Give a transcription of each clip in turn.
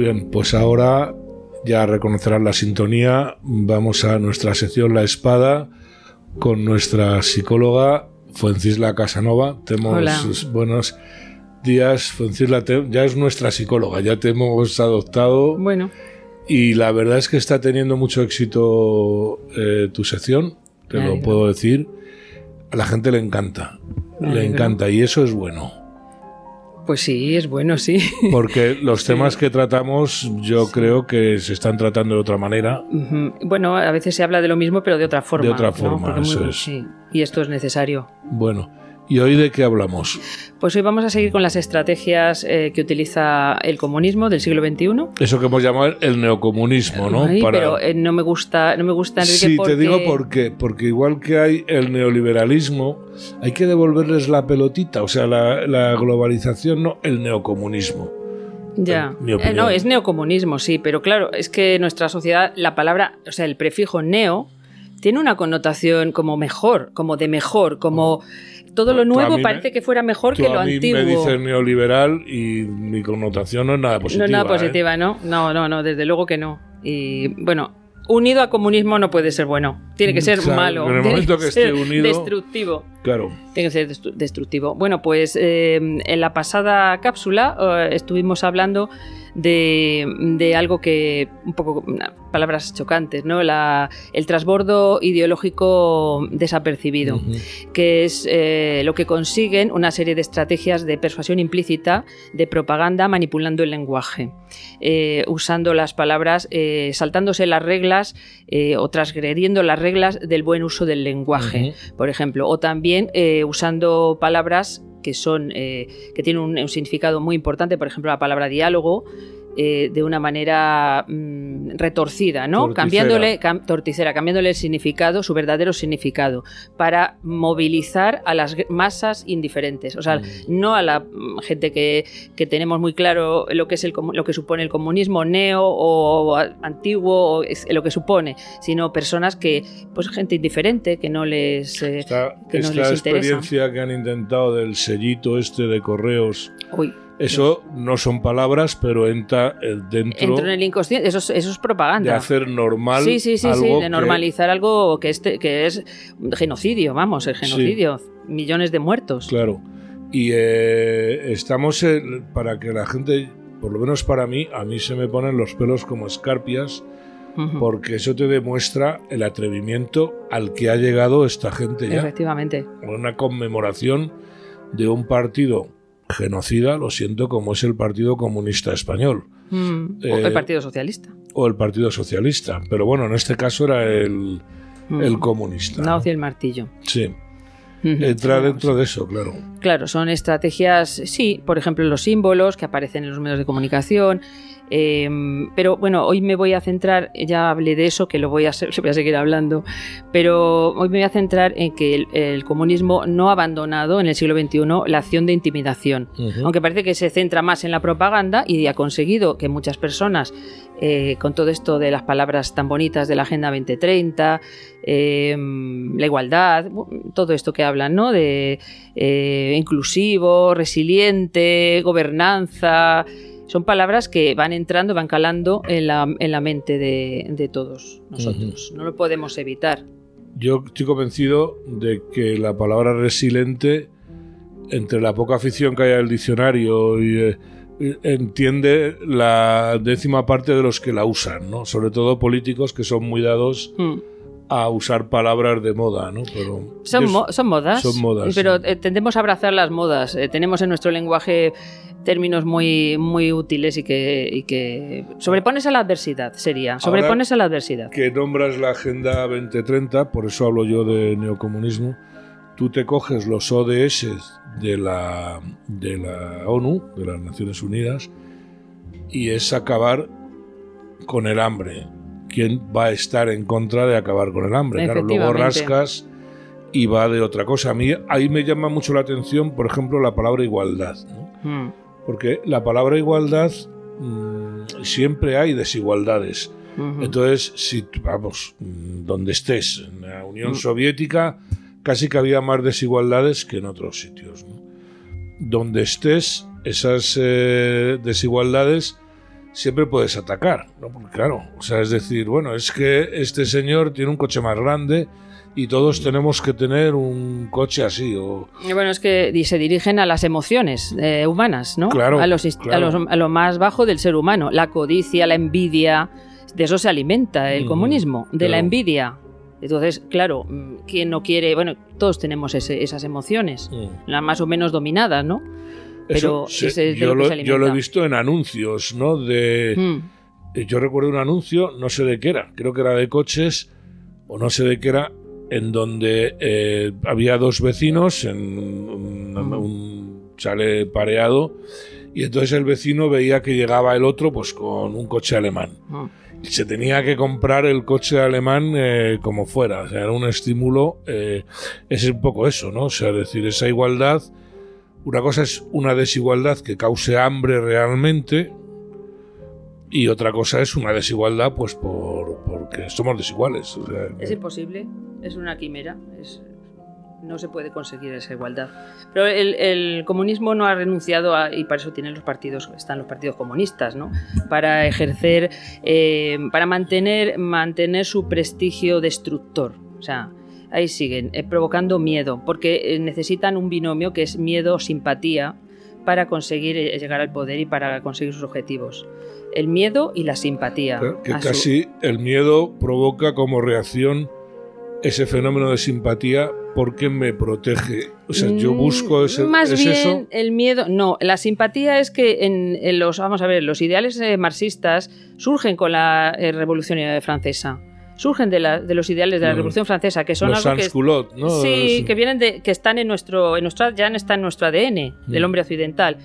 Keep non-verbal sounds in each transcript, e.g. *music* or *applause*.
Muy bien, pues ahora ya reconocerán la sintonía. Vamos a nuestra sección La Espada con nuestra psicóloga Fuencisla Casanova. Tenemos buenos días, Fuencisla. ya es nuestra psicóloga, ya te hemos adoptado. Bueno. Y la verdad es que está teniendo mucho éxito eh, tu sección, te lo puedo decir. A la gente le encanta, le encanta y eso es bueno. Pues sí, es bueno, sí. *laughs* Porque los temas que tratamos yo creo que se están tratando de otra manera. Bueno, a veces se habla de lo mismo pero de otra forma. De otra forma, eso es. Sí, y esto es necesario. Bueno, ¿Y hoy de qué hablamos? Pues hoy vamos a seguir con las estrategias eh, que utiliza el comunismo del siglo XXI. Eso que hemos llamado el neocomunismo, ¿no? Pero eh, no me gusta, no me gusta Enrique, Sí, te digo por qué. Porque igual que hay el neoliberalismo, hay que devolverles la pelotita. O sea, la, globalización, no el neocomunismo. Ya. Eh, no, es neocomunismo, sí, pero claro, es que nuestra sociedad, la palabra, o sea, el prefijo neo tiene una connotación como mejor, como de mejor, como todo lo nuevo parece que fuera mejor que lo a mí antiguo. Me dicen neoliberal y mi connotación no es nada positiva. No es nada positiva, ¿eh? ¿no? No, no, no, desde luego que no. Y bueno, unido a comunismo no puede ser bueno. Tiene que ser malo. En el momento que, esté unido. Destructivo. Claro. Tiene que ser destructivo. Bueno, pues eh, en la pasada cápsula eh, estuvimos hablando de, algo que, un poco, palabras chocantes, ¿no? el transbordo ideológico desapercibido, que es eh, lo que consiguen una serie de estrategias de persuasión implícita, de propaganda, manipulando el lenguaje, eh, usando las palabras, eh, saltándose las reglas o transgrediendo las reglas del buen uso del lenguaje, por ejemplo, o también usando palabras que son eh, que tienen un, significado muy importante, por ejemplo la palabra diálogo, eh, de una manera mm, retorcida, ¿no? Cambiándole, torticera, cambiándole el significado, su verdadero significado, para movilizar a las masas indiferentes. O sea, mm. no a la mm, gente que, tenemos muy claro lo que es el, lo que supone el comunismo neo o antiguo, o lo que supone, sino personas que, pues gente indiferente, que no les, eh, esta, experiencia que han intentado del sellito este de correos. Uy eso no son palabras, pero entra eh, dentro. Entra en el inconsciente, eso es, propaganda. De hacer normal. Sí, sí, sí, sí de normalizar algo que, este, que es genocidio, vamos, el genocidio. Millones de muertos. Claro. Y eh, estamos, para que la gente, por lo menos para mí, a mí se me ponen los pelos como escarpias, porque eso te demuestra el atrevimiento al que ha llegado esta gente ya. Efectivamente. Una conmemoración de un partido genocida, lo siento, como es el Partido Comunista Español. Mm, o el eh, Partido Socialista. O el Partido Socialista. Pero bueno, en este caso era el, mm. el comunista. No, el martillo. Sí. Entra dentro de eso, claro. Claro, son estrategias, sí, por ejemplo, los símbolos que aparecen en los medios de comunicación, Em, pero bueno, hoy me voy a centrar, ya hablé de eso, que lo voy a, *laughs* voy a seguir hablando, pero hoy me voy a centrar en que el, comunismo no ha abandonado en el siglo XXI la acción de intimidación, aunque parece que se centra más en la propaganda y ha conseguido que muchas personas, eh, con todo esto de las palabras tan bonitas de la Agenda 2030, em, la igualdad, todo esto que hablan, ¿no? De eh, inclusivo, resiliente, gobernanza, son palabras que van entrando, van calando en la, en la mente de, todos nosotros. No lo podemos evitar. Yo estoy convencido de que la palabra resiliente, entre la poca afición que hay al diccionario y... Eh, entiende la décima parte de los que la usan, ¿no? Sobre todo políticos que son muy dados hmm. A usar palabras de moda, ¿no? Pero son, son modas. Son modas. Pero eh, tendemos a abrazar las modas. Eh, tenemos en nuestro lenguaje términos muy, muy útiles y que, y que sobrepones a la adversidad, sería. Sobrepones a la adversidad. Que nombras la Agenda 2030, por eso hablo yo de neocomunismo. Tú te coges los ODS de la, de la ONU, de las Naciones Unidas, y es acabar con el hambre. ¿Quién va a estar en contra de acabar con el hambre? Claro, luego rascas y va de otra cosa. A mí ahí me llama mucho la atención, por ejemplo, la palabra igualdad. Hmm. Porque la palabra igualdad mm, siempre hay desigualdades. Entonces, si vamos, mm, donde estés, en la Unión mm. Soviética casi que había más desigualdades que en otros sitios. Donde estés, esas eh, desigualdades siempre puedes atacar, ¿no? Porque, claro, o sea, es decir, bueno, es que este señor tiene un coche más grande y todos tenemos que tener un coche así. O... Bueno, es que se dirigen a las emociones eh, humanas, ¿no? Claro, a, los, claro. A, los, a, lo más bajo del ser humano. La codicia, la envidia, de eso se alimenta el Mm, comunismo, de la envidia. Entonces, claro, ¿quién no quiere? Bueno, todos tenemos ese- esas emociones, Mm. las más o menos dominadas, ¿no? Pero Eso, sí, ese es de yo, lo que lo, se yo lo he visto en anuncios, ¿no? De, Mm, eh, Yo recuerdo un anuncio, no sé de qué era, creo que era de coches, o no sé de qué era, en donde eh, había dos vecinos en un, Mm. un chale pareado, y entonces el vecino veía que llegaba el otro pues con un coche alemán. mm. Y se tenía que comprar el coche alemán eh, como fuera, o sea, era un estímulo, eh, es un poco eso, ¿no? O sea, es decir, esa igualdad, una cosa es una desigualdad que cause hambre realmente, y otra cosa es una desigualdad, pues por porque somos desiguales. o sea, Es imposible, es una quimera, es- no se puede conseguir esa igualdad. Pero el, el comunismo no ha renunciado a, y para eso tienen los partidos, están los partidos comunistas, ¿no? Para ejercer, eh, para mantener, mantener su prestigio destructor. O sea, ahí siguen, eh, provocando miedo, porque eh, necesitan un binomio que es miedo-simpatía para conseguir eh, llegar al poder y para conseguir sus objetivos. El miedo y la simpatía. que su- casi el miedo provoca como reacción ese fenómeno de simpatía porque me protege. O sea, yo Mm, busco ese, Más es bien eso. el miedo. No, la simpatía es que en, en los. Vamos a ver, los ideales eh, marxistas surgen con la eh, Revolución Francesa. Surgen de, la- de los ideales de la Mm. Revolución Francesa, que son los algo que. sans-culottes, ¿no? Sí, que vienen de. que están en nuestro. En nuestro ya está en nuestro ADN, del Mm. hombre occidental.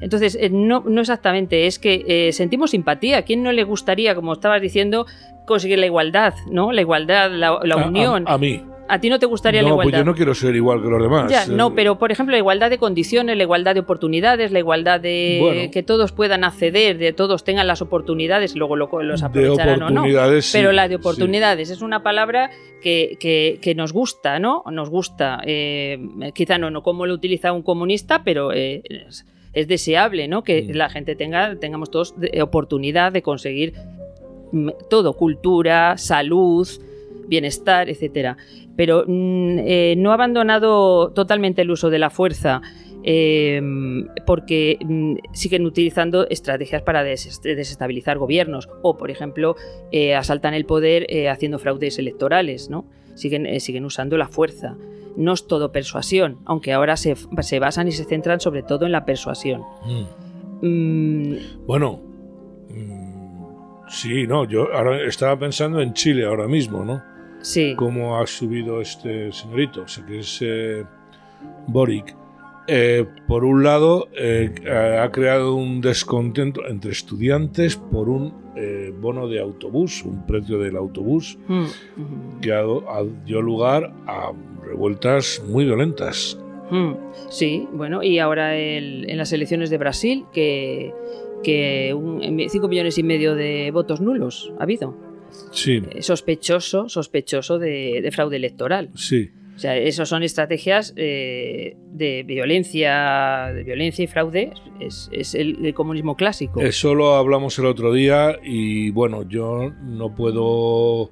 Entonces, eh, no, no exactamente, es que eh, sentimos simpatía. ¿A quién no le gustaría, como estabas diciendo, conseguir la igualdad, ¿no? La igualdad, la, la a- a- unión. A, mí. ¿A ti no te gustaría no, la pues igualdad? yo no quiero ser igual que los demás. Ya, Eh, no, pero por ejemplo, la igualdad de condiciones, la igualdad de oportunidades, la igualdad de Bueno. que todos puedan acceder, de todos tengan las oportunidades, luego lo- los de aprovecharán o no. oportunidades. sí, Pero la de sí. oportunidades es una palabra que, que- que nos gusta, ¿no? Nos gusta. eh, quizá no, no como lo utiliza un comunista, pero eh, es, es deseable, ¿no? Que Mm. la gente tenga, tengamos todos oportunidad de conseguir mm, todo, cultura, salud, bienestar, etcétera. Pero mm, eh, no ha abandonado totalmente el uso de la fuerza. eh, porque mm, siguen utilizando estrategias para des- desestabilizar gobiernos o, por ejemplo, eh, asaltan el poder eh, haciendo fraudes electorales, ¿no? Siguen, siguen usando la fuerza. No es todo persuasión, aunque ahora se, se basan y se centran sobre todo en la persuasión. Mm. Mm, Bueno, sí, no, yo ahora estaba pensando en Chile ahora mismo, ¿no? Sí. Cómo ha subido este señorito, o sea, que es eh, Boric. Eh, por un lado, eh, ha creado un descontento entre estudiantes por un eh, bono de autobús, un precio del autobús, Mm, mm. que ha, ha- dio lugar a revueltas muy violentas. Mm, Sí, bueno, y ahora el- en las elecciones de Brasil, que, que 5 millones y medio de votos nulos ha habido. Sí, Sospechoso, sospechoso de, de fraude electoral. sí. O sea, esas son estrategias eh, de violencia, de violencia y fraude. Es, es el, el comunismo clásico. Eso lo hablamos el otro día y bueno, yo no puedo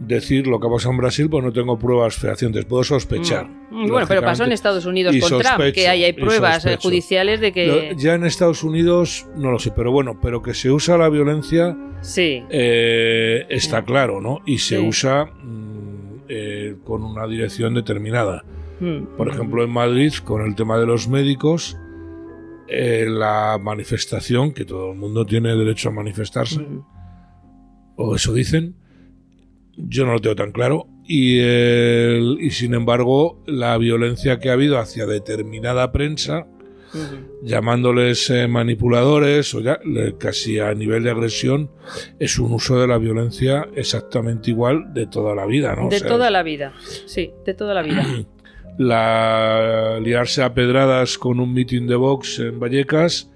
decir lo que ha pasado en Brasil porque no tengo pruebas fehacientes, puedo sospechar. Mm, Bueno, pero pasó en. Estados Unidos Y con Trump, que ahí hay pruebas judiciales de que... Ya en Estados Unidos no lo sé, pero bueno, pero que se usa la violencia Sí, eh, está claro, ¿no? Y se Sí. usa mm, eh, con una dirección determinada. Mm, Por ejemplo, en Madrid, con el tema de los médicos, eh, la manifestación, que todo el mundo tiene derecho a manifestarse, mm, o eso dicen, yo no lo tengo tan claro, y, el- y sin embargo la violencia que ha habido hacia determinada prensa, llamándoles eh, manipuladores o ya le- casi a nivel de agresión, es un uso de la violencia exactamente igual de toda la vida, ¿no? O de sea, toda la vida, sí, de toda la vida. *clears throat* la liarse a pedradas con un mitin de Vox en Vallecas,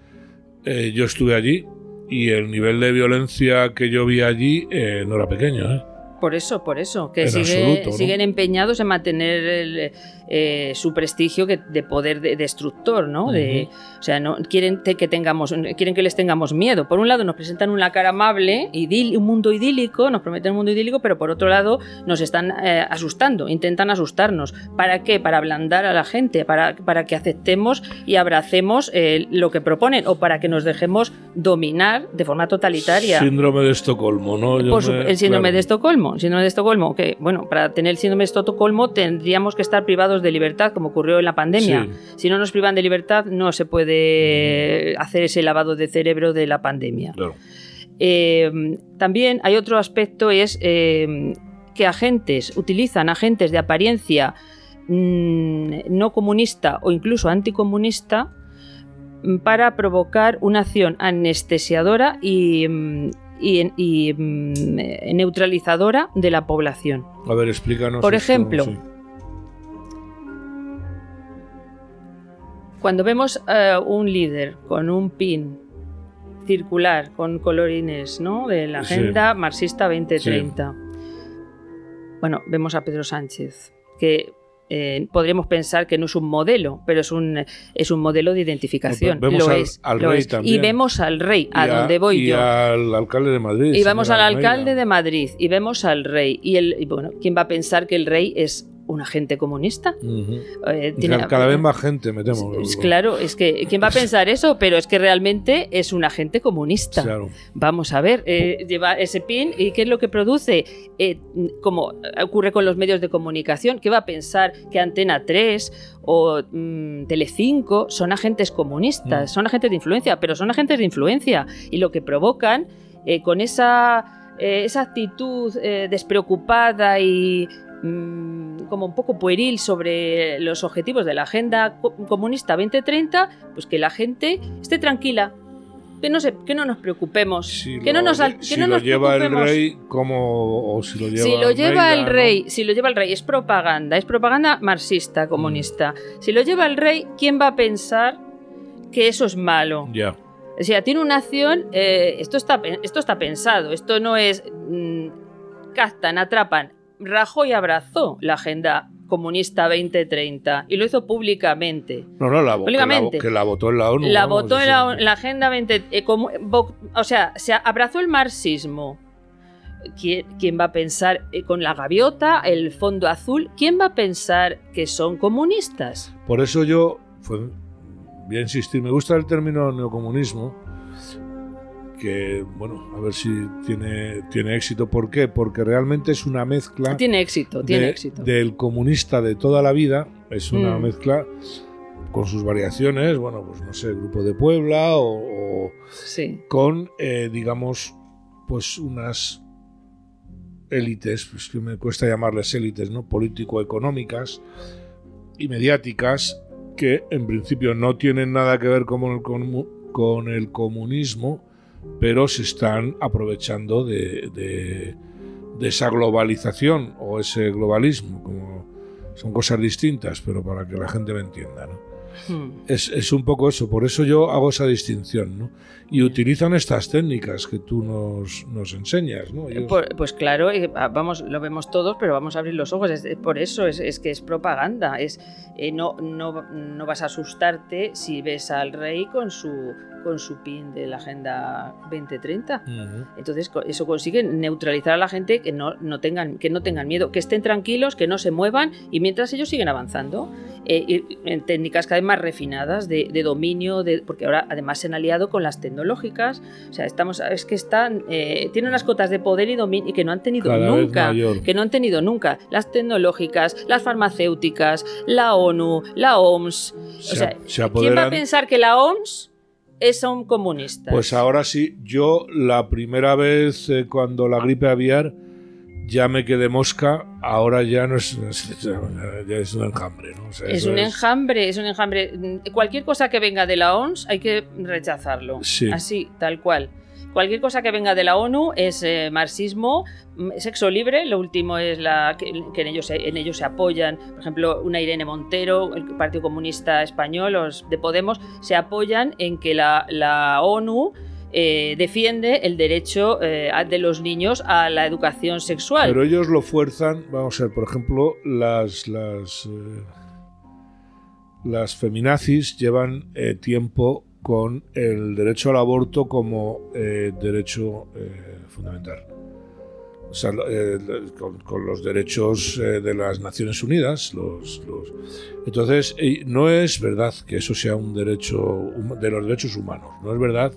eh, yo estuve allí y el nivel de violencia que yo vi allí eh, no era pequeño, ¿eh? Por eso, por eso, que sigue- absoluto, ¿no? siguen empeñados en mantener el, eh, su prestigio que- de poder de- destructor, ¿no? De, o sea, no quieren te- que tengamos, quieren que les tengamos miedo. Por un lado nos presentan una cara amable, idil- un mundo idílico, nos prometen un mundo idílico, pero por otro lado nos están eh, asustando, intentan asustarnos. ¿Para qué? Para ablandar a la gente, para, para que aceptemos y abracemos eh, lo que proponen o para que nos dejemos dominar de forma totalitaria. Síndrome de Estocolmo, ¿no? Yo Por su- me- el síndrome claro. de Estocolmo. Síndrome de Estocolmo, que, bueno, para tener el síndrome de Estocolmo tendríamos que estar privados de libertad, como ocurrió en la pandemia. Sí. Si no nos privan de libertad, no se puede hacer ese lavado de cerebro de la pandemia. Claro. Eh, también hay otro aspecto, es eh, que agentes utilizan agentes de apariencia mm, no comunista o incluso anticomunista mm, para provocar una acción anestesiadora y, mm, y- y, neutralizadora de la población. A ver, explícanos. Por esto, ejemplo, sí. Cuando vemos a un líder con un pin circular con colorines ¿no? de la Sí. agenda marxista 2030, bueno, vemos a Pedro Sánchez, que eh, podríamos pensar que no es un modelo, pero es un, es un modelo de identificación. Vemos lo al- es, al lo rey es. también. Y vemos al rey, a Y donde voy y yo. al alcalde de Madrid. Y vamos señor al alcalde de Madrid y vemos al rey. Y, el, y bueno, ¿quién va a pensar que el rey es un agente comunista? Eh, tiene- Cada- Cada vez más gente metemos. Es- Claro, es que ¿quién va a pensar eso? Pero es que realmente es un agente comunista. Claro. Vamos a ver, eh, lleva ese pin y ¿qué es lo que produce? Eh, como ocurre con los medios de comunicación, ¿qué va a pensar que Antena 3 o mm, Telecinco son agentes comunistas? Mm. Son agentes de influencia, pero son agentes de influencia y lo que provocan eh, con esa, eh, esa actitud eh, despreocupada y como un poco pueril sobre los objetivos de la Agenda Co- Comunista 2030, pues que la gente esté tranquila, que no, se, que no nos preocupemos, Si que lo, no nos, que si no lo nos lleva el rey, como. O si lo lleva Si lo lleva Almeida, el ¿no? rey, si lo lleva el rey, es propaganda, es propaganda marxista, comunista. Si lo lleva el rey, ¿quién va a pensar que eso es malo? Ya. O sea, tiene una acción, eh, esto, está, esto está pensado, esto no es mm, captan, atrapan. Rajoy abrazó la agenda comunista 2030 y lo hizo públicamente. No, no, la, vo- que la, Públicamente. que la votó en la ONU. La vamos, votó en la, la agenda 20... eh, como- vo- o sea, se abrazó el marxismo. ¿Quién, quién va a pensar eh, con la gaviota, el fondo azul? ¿Quién va a pensar que son comunistas? Por eso yo, fue- voy a insistir, me gusta el término neocomunismo, que, bueno, a ver si tiene, tiene éxito. ¿Por qué? Porque realmente es una mezcla Tiene éxito, tiene éxito. del comunista de toda la vida, es una Mm. mezcla con sus variaciones, bueno, pues no sé, Grupo de Puebla o, o Sí. con, eh, digamos, pues unas élites, pues que me cuesta llamarles élites, ¿no? Político-económicas y mediáticas que en principio no tienen nada que ver con el, con el comunismo, pero se están aprovechando de, de- de esa globalización o ese globalismo, como son cosas distintas, pero para que la gente me entienda, ¿no? Hmm. Es, es un poco eso, por eso yo hago esa distinción, ¿no? Y utilizan estas técnicas que tú nos, nos enseñas, ¿no? Ellos- Por- pues claro, eh, ah, vamos, lo vemos todos, pero vamos a abrir los ojos. Es por eso es, es que es propaganda. Es eh, no, no, no vas a asustarte si ves al rey con su con su pin de la agenda 2030. Ujú. Entonces eso consigue neutralizar a la gente que no, no tengan que no tengan miedo, que estén tranquilos, que no se muevan y mientras ellos siguen avanzando eh, y- en técnicas cada vez más refinadas de, de dominio, de, porque ahora además se han aliado con las tecnológicas. O sea, estamos es que están eh, tienen unas cotas de poder y dominio y que no han tenido Cada nunca, que no han tenido nunca las tecnológicas, las farmacéuticas, la ONU, la OMS. O Se, sea, se ¿quién va a pensar que la OMS es son comunistas? Pues ahora sí, yo la primera vez eh, cuando la gripe aviar ya me quedé mosca, ahora ya no es, *laughs* ya es un enjambre, ¿no? O sea, Es un enjambre, es un enjambre. Cualquier cosa que venga de la OMS hay que rechazarlo. Sí. Así, tal cual. Cualquier cosa que venga de la ONU es eh, marxismo, mm, sexo libre. Lo último es la que, en, ellos, se- en ellos se apoyan. Por ejemplo, una Irene Montero, el Partido Comunista Español, los de Podemos, se apoyan en que la, ONU eh, defiende el derecho eh, de los niños a la educación sexual. Pero ellos lo fuerzan, vamos a ver, por ejemplo, las, las, las feminazis llevan tiempo con el derecho al aborto como derecho fundamental. O sea, con, los derechos de las Naciones Unidas. Los, Entonces, no es verdad que eso sea un derecho de los derechos humanos. No es verdad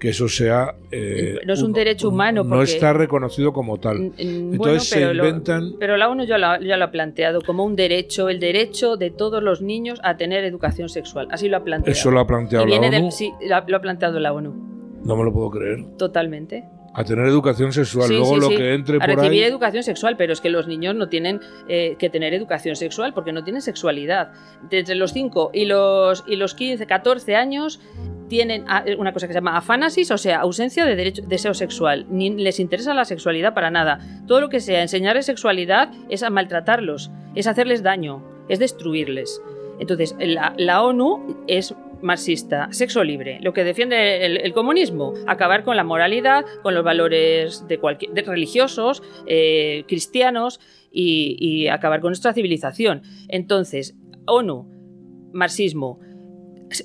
que eso sea... Eh, no es un, derecho humano. no está reconocido como tal. Entonces se inventan... pero la ONU ya lo, ya lo, ha planteado como un derecho, el derecho de todos los niños a tener educación sexual. Así lo ha planteado. Eso lo ha planteado la ONU. sí, lo ha planteado la ONU. No me lo puedo creer. Totalmente. A tener educación sexual, luego lo que entre por a recibir educación sexual, pero es que los niños no tienen eh, que tener educación sexual porque no tienen sexualidad. entre los 5 y los, y los 15, 14 años tienen eh, una cosa que se llama afánasis, o sea, ausencia de derecho, deseo sexual. Ni les interesa la sexualidad para nada. Todo lo que sea enseñarles sexualidad es a maltratarlos, es hacerles daño, es destruirles. Entonces, la, la ONU es marxista, sexo libre, lo que defiende el, comunismo, acabar con la moralidad, con los valores de cualquier, religiosos, eh, cristianos y, acabar con nuestra civilización. Entonces, ONU, marxismo,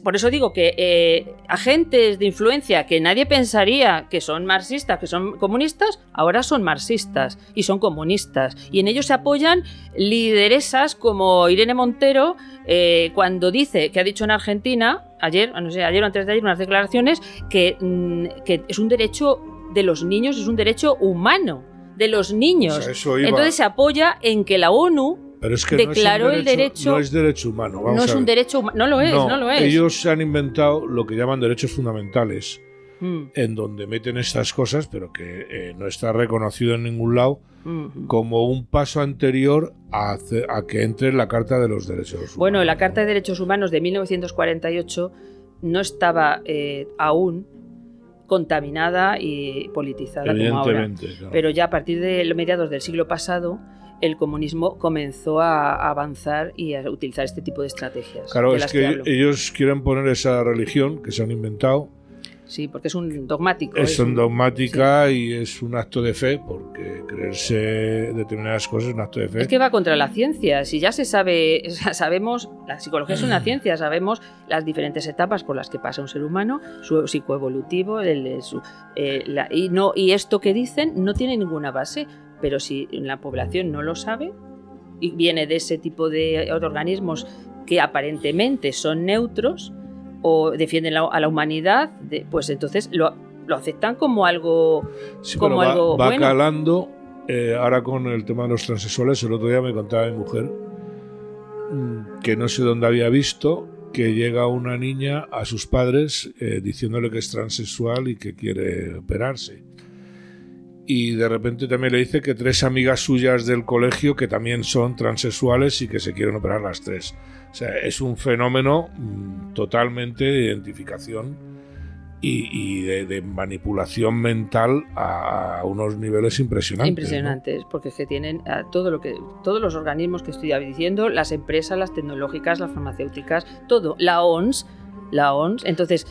por eso digo que eh, agentes de influencia que nadie pensaría que son marxistas, que son comunistas, ahora son marxistas y son comunistas. Y en ellos se apoyan lideresas como Irene Montero, eh, cuando dice, que ha dicho en Argentina, ayer, no sé, ayer o antes de ayer, unas declaraciones, que, mm, que es un derecho de los niños, es un derecho humano de los niños. Entonces se apoya en que la ONU pero es que declaró el derecho. No es derecho humano. no es un derecho humano. No lo es, no, lo es. Ellos se han inventado lo que llaman derechos fundamentales, mm. en donde meten estas cosas, pero que eh, no está reconocido en ningún lado como un paso anterior a, que entre en la Carta de los Derechos Humanos. Bueno, la Carta de Derechos Humanos de 1948 no estaba eh, aún contaminada y politizada como ahora. Pero ya a partir de los mediados del siglo pasado el comunismo comenzó a avanzar y a utilizar este tipo de estrategias. Claro, es que, ellos quieren poner esa religión que se han inventado. Sí, porque es un dogmático. Es, un dogmática y es un acto de fe, porque creerse determinadas cosas es un acto de fe. Es que va contra la ciencia. Si ya se sabe, sabemos, la psicología es una *clears throat* ciencia, sabemos las diferentes etapas por las que pasa un ser humano, su psicoevolutivo, el, su, eh, y, no, y esto que dicen no tiene ninguna base pero si la población no lo sabe y viene de ese tipo de organismos que aparentemente son neutros o defienden a la humanidad, pues entonces lo, aceptan como algo, como va, algo va calando. Eh, ahora con el tema de los transexuales, el otro día me contaba mi mujer mm, que no sé dónde había visto que llega una niña a sus padres eh, diciéndole que es transexual y que quiere operarse y de repente también le dice que tres amigas suyas del colegio que también son transexuales y que se quieren operar las tres. O sea, es un fenómeno mm, totalmente de identificación y, de, manipulación mental a, unos niveles impresionantes. Impresionantes, porque es que tienen todo lo que todos los organismos que estoy diciendo, las empresas, las tecnológicas, las farmacéuticas, todo, la ONS, la ONS. Entonces,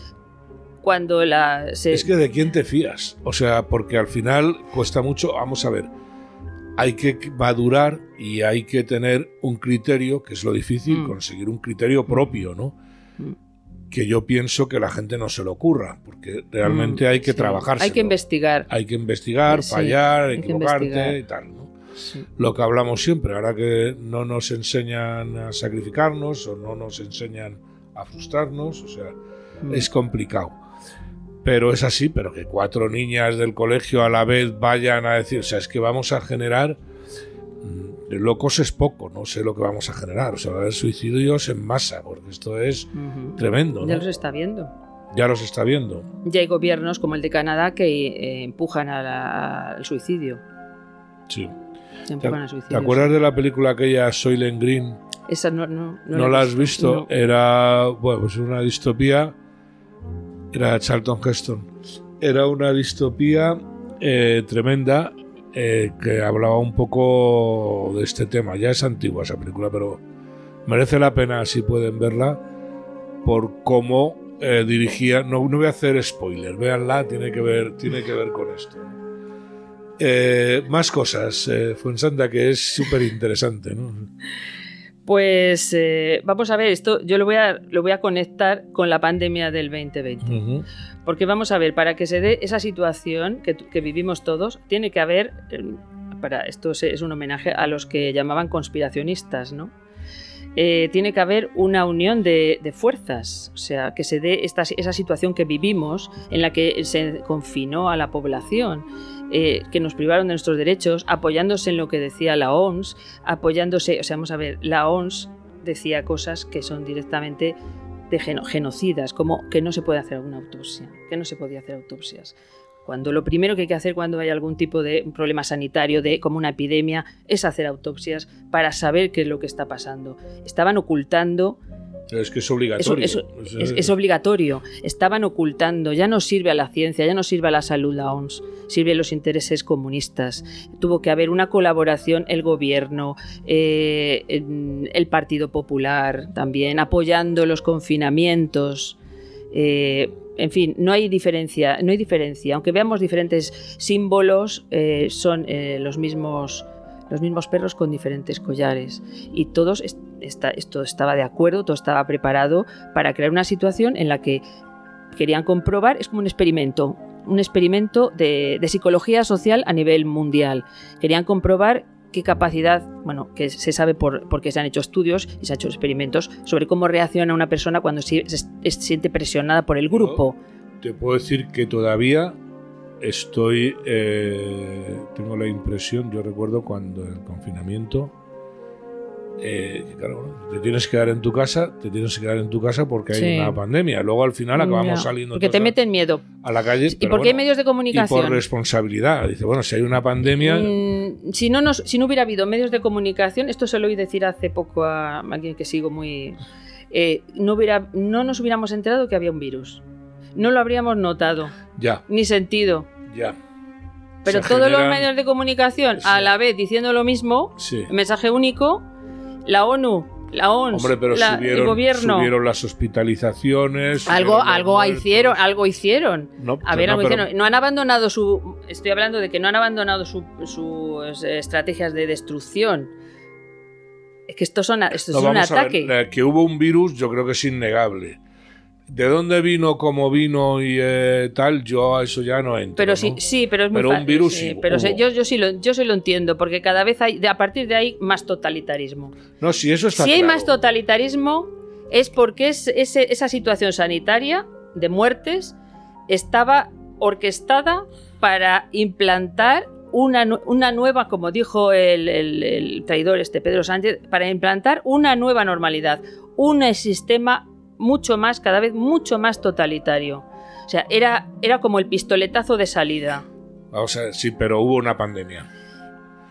cuando la... Es que de quién te fías. O sea, porque al final cuesta mucho. Vamos a ver. Hay que madurar y hay que tener un criterio, que es lo difícil, mm. conseguir un criterio propio, ¿no? Mm. Que yo pienso que la gente no se le ocurra, porque realmente mm, hay que trabajar. Hay que investigar. Hay que investigar, fallar, equivocarte y tal, ¿no? Lo que hablamos siempre, ahora que no nos enseñan a sacrificarnos o no nos enseñan a frustrarnos, o sea, es complicado pero es así, pero que cuatro niñas del colegio a la vez vayan a decir, o sea, es que vamos a generar mm, locos es poco, no sé lo que vamos a generar, o sea, va a haber suicidios en masa, porque esto es tremendo. Ya los está viendo. Ya los está viendo. Ya hay gobiernos como el de Canadá que eh, empujan al suicidio. Sí. ¿Te, acuerdas de la película aquella Soylent Green? Esa no, no, no, la, has visto. Era, bueno, pues una distopía era Charlton Heston. Era una distopía eh, tremenda eh, que hablaba un poco de este tema. Ya es antigua esa película, pero merece la pena si pueden verla por cómo eh, dirigía, no, no voy a hacer spoiler, véanla, tiene que ver, tiene que ver con esto. Más cosas, eh, Fuensanta, que es súper interesante, ¿no? Pues eh, vamos a ver, esto yo lo voy a, lo voy a conectar con la pandemia del 2020. Ujú. Porque vamos a ver, para que se dé esa situación que, que vivimos todos, tiene que haber, eh, para esto es, es un homenaje a los que llamaban conspiracionistas, ¿no? Eh, tiene que haber una unión de, de fuerzas, o sea, que se dé esta, esa situación que vivimos en la que se confinó a la población, eh, que nos privaron de nuestros derechos, apoyándose en lo que decía la OMS, apoyándose, o sea, vamos a ver, la OMS decía cosas que son directamente de geno- genocidas, como que no se puede hacer una autopsia, que no se podía hacer autopsias. Cuando lo primero que hay que hacer cuando hay algún tipo de problema sanitario, de como una epidemia, es hacer autopsias para saber qué es lo que está pasando. Estaban ocultando Es que es obligatorio. Es- es, es obligatorio. Estaban ocultando. Ya no sirve a la ciencia, ya no sirve a la salud la OMS, sirve a los intereses comunistas. Tuvo que haber una colaboración, el gobierno, eh, el Partido Popular también, apoyando los confinamientos. Eh, en fin, no hay diferencia, no hay diferencia. Aunque veamos diferentes símbolos, eh, son los mismos los mismos perros con diferentes collares. Y todos est- esta- esto estaba de acuerdo, todo estaba preparado para crear una situación en la que querían comprobar, es como un experimento, un experimento de, de psicología social a nivel mundial. Querían comprobar qué capacidad, bueno, que se sabe por, porque se han hecho estudios y se han hecho experimentos sobre cómo reacciona una persona cuando se, se- se siente presionada por el grupo. Te puedo decir que todavía estoy. eh, tengo la impresión, yo recuerdo cuando en el confinamiento. eh, claro, bueno, te tienes que quedar en tu casa, te tienes que quedar en tu casa porque hay una pandemia. Luego al final acabamos Ya, saliendo Porque te meten miedo. a la calle. ¿Y porque hay bueno, medios de y por comunicación? responsabilidad. Dice, bueno, si hay una pandemia. Mm, si, no nos, si no hubiera habido medios de comunicación, esto se lo oí decir hace poco a alguien que sigo muy... eh, no, hubiera, no nos hubiéramos enterado que había un virus. No lo habríamos notado, Ya, ni sentido. ya. Pero Se todos los medios de comunicación, Sí. a la vez diciendo lo mismo, Sí. mensaje único, la ONU, la ONS, Hombre, pero la- subieron, el gobierno, subieron las hospitalizaciones. algo, algo muertos. hicieron, algo hicieron. No, A ver, no, algo pero- hicieron. No han abandonado su. Estoy hablando de que no han abandonado su- sus estrategias de destrucción. Es que esto, son, esto No, es un vamos a ver, ataque. eh, que hubo un virus, yo creo que es innegable. ¿De dónde vino, cómo vino y eh, tal? Yo a eso ya no entro. Pero ¿no? sí, sí, pero es muy Pero un virus sí, sí pero sé- yo, yo, sí lo, yo sí lo entiendo, porque cada vez hay, a partir de ahí, más totalitarismo. No, si eso está si hay más totalitarismo, es porque es, ese- esa situación sanitaria de muertes estaba orquestada para implantar una, una nueva, como dijo el, el- el traidor este Pedro Sánchez, para implantar una nueva normalidad, un sistema mucho más, cada vez mucho más totalitario. O sea, era, era como el pistoletazo de salida. Vamos a ver, sí, pero hubo una pandemia.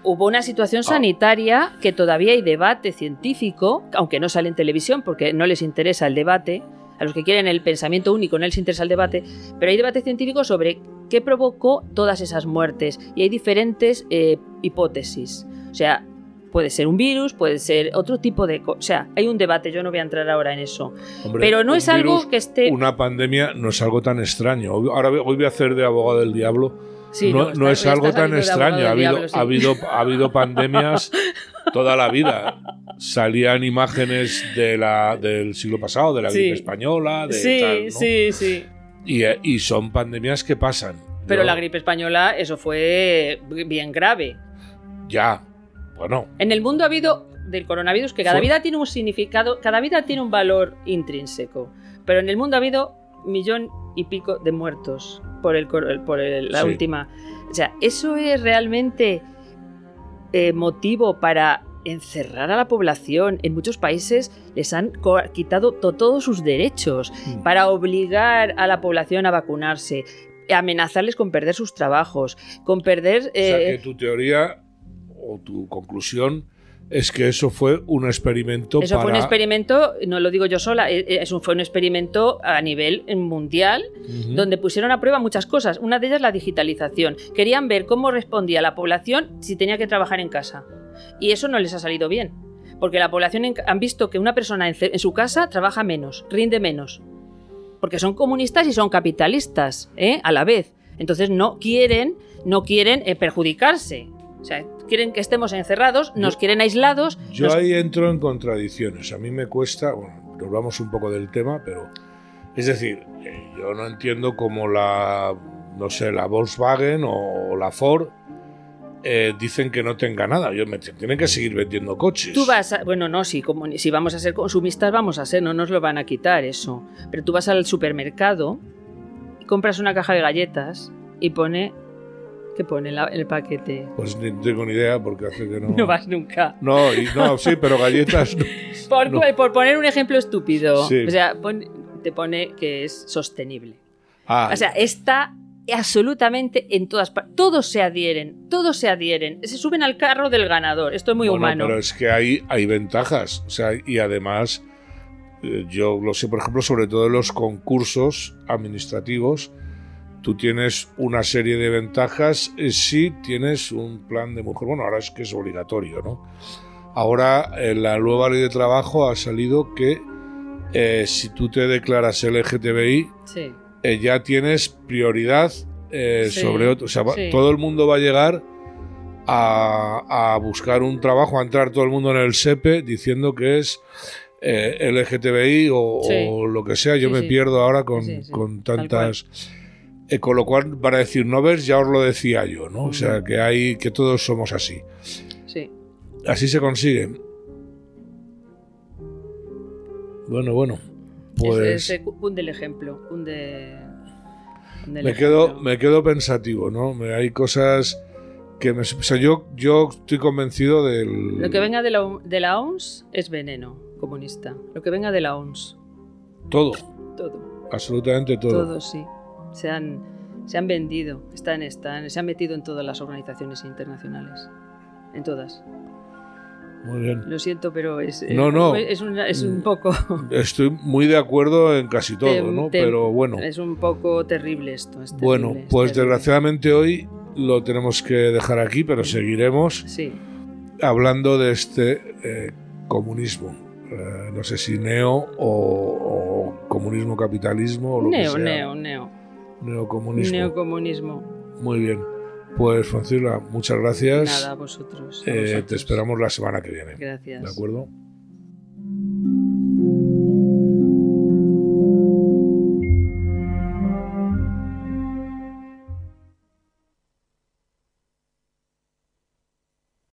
Hubo una situación Ah. sanitaria que todavía hay debate científico, aunque no sale en televisión porque no les interesa el debate. A los que quieren el pensamiento único no les interesa el debate, pero hay debate científico sobre qué provocó todas esas muertes y hay diferentes eh, hipótesis. O sea, puede ser un virus, puede ser otro tipo de... co- O sea, hay un debate, yo no voy a entrar ahora en eso. Hombre, Pero no es algo virus, que esté... Una pandemia no es algo tan extraño. Ahora hoy voy a hacer de abogado del diablo. Sí, no, no está- es algo tan extraño. Ha habido, diablo, sí. ha, habido, ha habido *laughs* pandemias toda la vida. Salían imágenes de la, del siglo pasado, de la Sí. gripe española, de Sí, tal, ¿no? sí, sí. Y, eh, y son pandemias que pasan. Pero Yo- la gripe española, eso fue bien grave. Ya, bueno, En el mundo ha habido del coronavirus que cada vida tiene un significado, cada vida tiene un valor intrínseco. Pero en el mundo ha habido millón y pico de muertos por, el, por el- la Sí. última. O sea, eso es realmente eh, motivo para encerrar a la población. En muchos países les han quitado to- todos sus derechos Mm. para obligar a la población a vacunarse, amenazarles con perder sus trabajos, con perder... o sea eh, que tu teoría o tu conclusión es que eso fue un experimento Eso fue un para- experimento, no lo digo yo sola, eh, eh, es un- fue un experimento a nivel mundial donde pusieron a prueba muchas cosas. Una de ellas la digitalización. Querían ver cómo respondía la población si tenía que trabajar en casa. Y eso no les ha salido bien. Porque la población en- han visto que una persona en su casa trabaja menos, rinde menos. porque son comunistas y son capitalistas, ¿eh? A la vez. Entonces no quieren, no quieren eh, perjudicarse. O sea, quieren que estemos encerrados, nos quieren aislados. Yo nos- ahí entro en contradicciones. A mí me cuesta, bueno, nos vamos un poco del tema, pero es decir, eh, yo no entiendo cómo la, no sé, la Volkswagen o la Ford eh, dicen que no tenga nada. Yo me tienen que seguir vendiendo coches. Tú vas a, bueno, no, si, como, si vamos a ser consumistas, vamos a ser, no nos lo van a quitar eso. Pero tú vas al supermercado, compras una caja de galletas y pone, ¿qué pone la- el paquete? Pues ni tengo ni idea porque hace que no. *laughs* No vas nunca. No, y- no, sí, pero galletas. no. *laughs* Por, No. por poner un ejemplo estúpido, Sí. o sea, pon- te pone que es sostenible. Ah, O sea, está absolutamente en todas partes. Todos se adhieren, todos se adhieren. Se suben al carro del ganador. Esto es muy bueno, humano. Pero es que hay, hay ventajas. O sea, y además, eh, yo lo sé, por ejemplo, sobre todo en los concursos administrativos, tú tienes una serie de ventajas eh, si tienes un plan de mujer. Bueno, ahora es que es obligatorio, ¿no? Ahora, en la nueva ley de trabajo ha salido que eh, si tú te declaras LGTBI, Sí. eh, ya tienes prioridad eh, Sí, sobre otro. O sea, sí. todo el mundo va a llegar a, a buscar un trabajo, a entrar todo el mundo en el SEPE diciendo que es eh, LGTBI o, o lo que sea. Yo me pierdo ahora con, con tantas. Eh, con lo cual, para decir, no ves, ya os lo decía yo, ¿no? O sea, que hay que todos somos así. Sí. Así se consigue. Bueno, bueno. Pues. Es, es- cunde el ejemplo. Cunde, cunde el me ejemplo. quedo, me quedo pensativo, ¿no? Me- Hay cosas que me... O sea, yo, yo estoy convencido del... Lo que venga de la, de la OMS es veneno comunista. Lo que venga de la OMS. Todo, Todo. absolutamente todo. Todo, sí. Se han, se han vendido. Están, están, se han metido en todas las organizaciones internacionales. En todas. Muy bien. Lo siento, pero es, eh, No, no. es, un, es un poco. *laughs* Estoy muy de acuerdo en casi todo, Tem- ¿no? tem- Pero bueno. Es un poco terrible esto. es Bueno, terrible, pues terrible. desgraciadamente hoy lo tenemos que dejar aquí, pero seguiremos Sí, hablando de este eh, comunismo. Eh, no sé si neo o, o comunismo capitalismo o lo que neo, sea. neo, neo. Neocomunismo. Neocomunismo. Muy bien. Pues Francila, muchas gracias. Nada, a vosotros. a Eh, te esperamos la semana que viene. Gracias. ¿De acuerdo?